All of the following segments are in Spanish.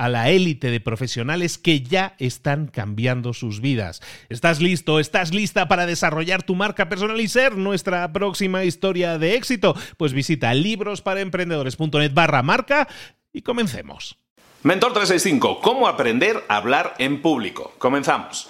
a la élite de profesionales que ya están cambiando sus vidas. ¿Estás listo? ¿Estás lista para desarrollar tu marca personal y ser nuestra próxima historia de éxito? Pues visita librosparaemprendedores.net barra marca y comencemos. Mentor 365, ¿cómo aprender a hablar en público? Comenzamos.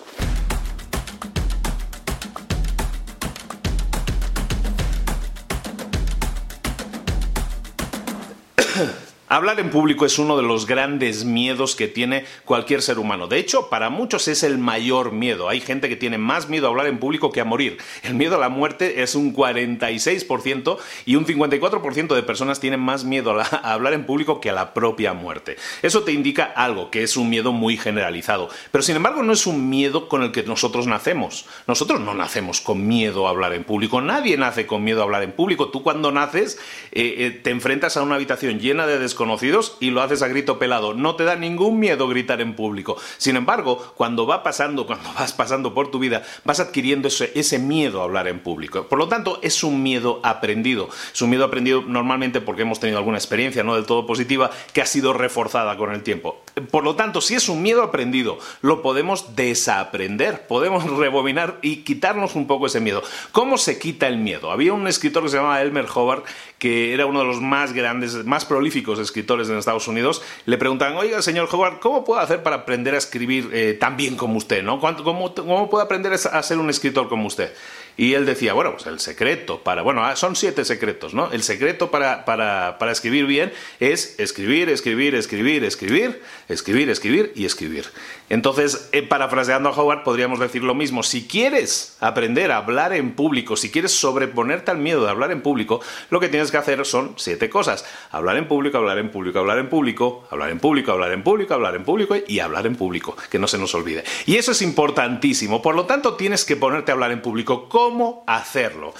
Hablar en público es uno de los grandes miedos que tiene cualquier ser humano. De hecho, para muchos es el mayor miedo. Hay gente que tiene más miedo a hablar en público que a morir. El miedo a la muerte es un 46% y un 54% de personas tienen más miedo a, hablar en público que a la propia muerte. Eso te indica algo, que es un miedo muy generalizado. Pero sin embargo no es un miedo con el que nosotros nacemos. Nosotros no nacemos con miedo a hablar en público. Nadie nace con miedo a hablar en público. Tú cuando naces eh, eh, te enfrentas a una habitación llena de desconocidos conocidos y lo haces a grito pelado. No te da ningún miedo gritar en público. Sin embargo, cuando va pasando, cuando vas pasando por tu vida, vas adquiriendo ese, ese miedo a hablar en público. Por lo tanto, es un miedo aprendido. Es un miedo aprendido normalmente porque hemos tenido alguna experiencia no del todo positiva que ha sido reforzada con el tiempo. Por lo tanto, si es un miedo aprendido, lo podemos desaprender, podemos rebobinar y quitarnos un poco ese miedo. ¿Cómo se quita el miedo? Había un escritor que se llamaba Elmer Hobart, que era uno de los más grandes, más prolíficos escritores en Estados Unidos, le preguntan, oiga, señor Howard, ¿cómo puedo hacer para aprender a escribir eh, tan bien como usted? ¿no? ¿Cómo, ¿Cómo puedo aprender a ser un escritor como usted? Y él decía, bueno, pues el secreto para, bueno, ah, son siete secretos, ¿no? El secreto para, para, para escribir bien es escribir, escribir, escribir, escribir, escribir, escribir y escribir. Entonces, eh, parafraseando a Howard, podríamos decir lo mismo. Si quieres aprender a hablar en público, si quieres sobreponerte al miedo de hablar en público, lo que tienes que hacer son siete cosas. Hablar en público, hablar en público, hablar en público, hablar en público, hablar en público, hablar en público y hablar en público, que no se nos olvide. Y eso es importantísimo. Por lo tanto, tienes que ponerte a hablar en público cómo hacerlo.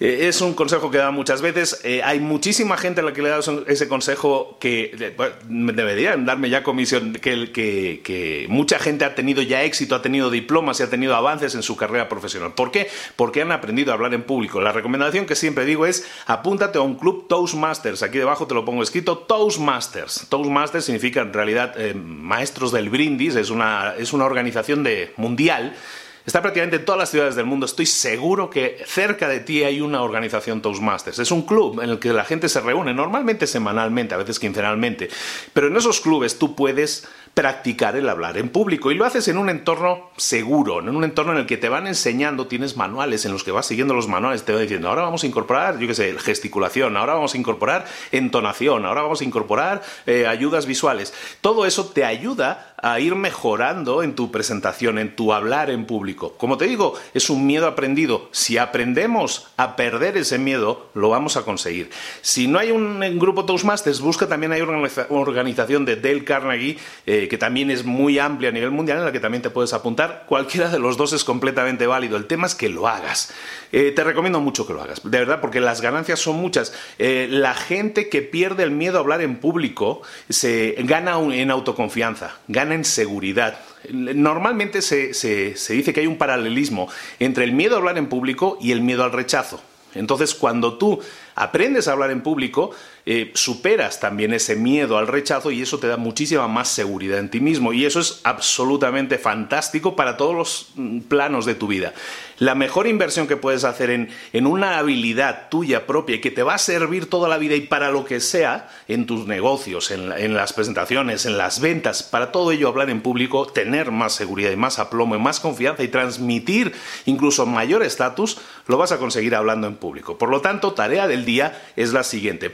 Eh, es un consejo que da muchas veces. Eh, hay muchísima gente a la que le he dado ese consejo que deberían darme ya comisión, que, mucha gente ha tenido ya éxito, ha tenido diplomas y ha tenido avances en su carrera profesional. ¿Por qué? Porque han aprendido a hablar en público. La recomendación que siempre digo es apúntate a un club Toastmasters. Aquí debajo te lo pongo escrito Toastmasters. Toastmasters significa en realidad eh, maestros del brindis, es una, es una organización de, mundial Está prácticamente en todas las ciudades del mundo. Estoy seguro que cerca de ti hay una organización Toastmasters. Es un club en el que la gente se reúne, normalmente semanalmente, a veces quincenalmente. Pero en esos clubes tú puedes practicar el hablar en público y lo haces en un entorno seguro, en un entorno en el que te van enseñando, tienes manuales en los que vas siguiendo los manuales, te van diciendo, ahora vamos a incorporar, yo qué sé, gesticulación, ahora vamos a incorporar entonación, ahora vamos a incorporar eh, ayudas visuales. Todo eso te ayuda a ir mejorando en tu presentación, en tu hablar en público. Como te digo, es un miedo aprendido. Si aprendemos a perder ese miedo, lo vamos a conseguir. Si no hay un grupo Toastmasters, busca también hay una organización de Dale Carnegie, eh, que también es muy amplia a nivel mundial, en la que también te puedes apuntar. Cualquiera de los dos es completamente válido. El tema es que lo hagas. Eh, te recomiendo mucho que lo hagas, de verdad, porque las ganancias son muchas. Eh, la gente que pierde el miedo a hablar en público se gana en autoconfianza, gana en seguridad. Normalmente se, se dice que hay un paralelismo entre el miedo a hablar en público y el miedo al rechazo. Entonces, cuando tú aprendes a hablar en público, eh, superas también ese miedo al rechazo y eso te da muchísima más seguridad en ti mismo. Y eso es absolutamente fantástico para todos los mm, planos de tu vida. La mejor inversión que puedes hacer en, en una habilidad tuya propia que te va a servir toda la vida y para lo que sea, en tus negocios, en, en las presentaciones, en las ventas, para todo ello hablar en público, tener más seguridad y más aplomo y más confianza y transmitir incluso mayor estatus, lo vas a conseguir hablando en público. Por lo tanto, tarea del día es la siguiente.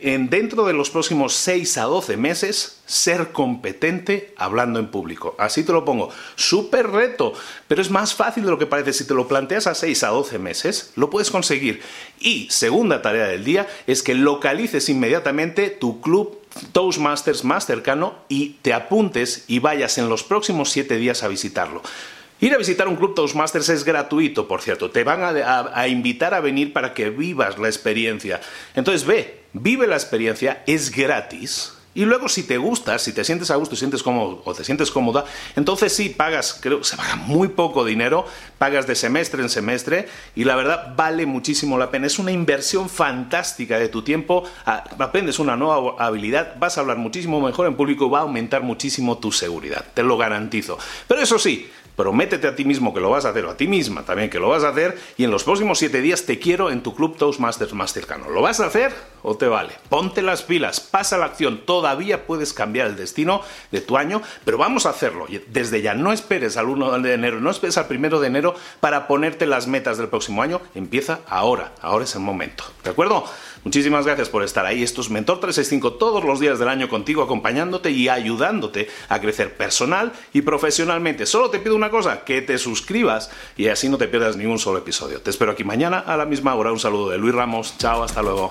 En dentro de los próximos 6 a 12 meses ser competente hablando en público. Así te lo pongo. Súper reto, pero es más fácil de lo que parece. Si te lo planteas a 6 a 12 meses, lo puedes conseguir. Y segunda tarea del día es que localices inmediatamente tu club Toastmasters más cercano y te apuntes y vayas en los próximos 7 días a visitarlo. Ir a visitar un club Toastmasters es gratuito, por cierto. Te van a, invitar a venir para que vivas la experiencia. Entonces ve, vive la experiencia, es gratis. Y luego si te gusta, si te sientes a gusto, sientes cómodo o te sientes cómoda, entonces sí pagas, creo que se paga muy poco dinero, pagas de semestre en semestre y la verdad vale muchísimo la pena. Es una inversión fantástica de tu tiempo, aprendes una nueva habilidad, vas a hablar muchísimo mejor en público, va a aumentar muchísimo tu seguridad, te lo garantizo. Pero eso sí, Prométete a ti mismo que lo vas a hacer o a ti misma también que lo vas a hacer y en los próximos siete días te quiero en tu club Toastmasters más cercano. ¿Lo vas a hacer o te vale? Ponte las pilas, pasa la acción, todavía puedes cambiar el destino de tu año, pero vamos a hacerlo desde ya. No esperes al 1 de enero, no esperes al 1 de enero para ponerte las metas del próximo año. Empieza ahora, ahora es el momento. ¿De acuerdo? Muchísimas gracias por estar ahí. Esto es Mentor 365 todos los días del año contigo, acompañándote y ayudándote a crecer personal y profesionalmente. Solo te pido una cosa, que te suscribas y así no te pierdas ningún solo episodio. Te espero aquí mañana a la misma hora. Un saludo de Luis Ramos. Chao, hasta luego.